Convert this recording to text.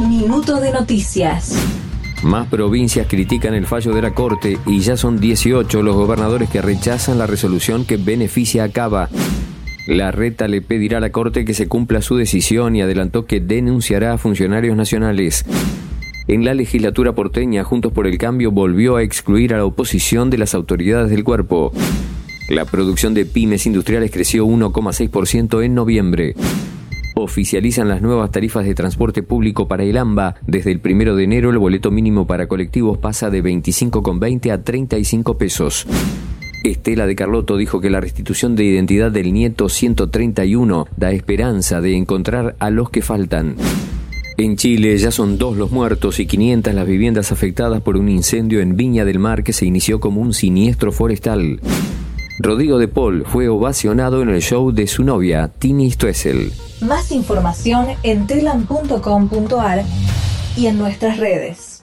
Minuto de noticias. Más provincias critican el fallo de la Corte y ya son 18 los gobernadores que rechazan la resolución que beneficia a Cava. La reta le pedirá a la Corte que se cumpla su decisión y adelantó que denunciará a funcionarios nacionales. En la legislatura porteña, Juntos por el Cambio volvió a excluir a la oposición de las autoridades del cuerpo. La producción de pymes industriales creció 1,6% en noviembre oficializan las nuevas tarifas de transporte público para el AMBA. Desde el primero de enero el boleto mínimo para colectivos pasa de 25,20 a 35 pesos. Estela de Carlotto dijo que la restitución de identidad del nieto 131 da esperanza de encontrar a los que faltan. En Chile ya son dos los muertos y 500 las viviendas afectadas por un incendio en Viña del Mar que se inició como un siniestro forestal. Rodrigo de Paul fue ovacionado en el show de su novia, Tini Stoessel. Más información en telan.com.ar y en nuestras redes.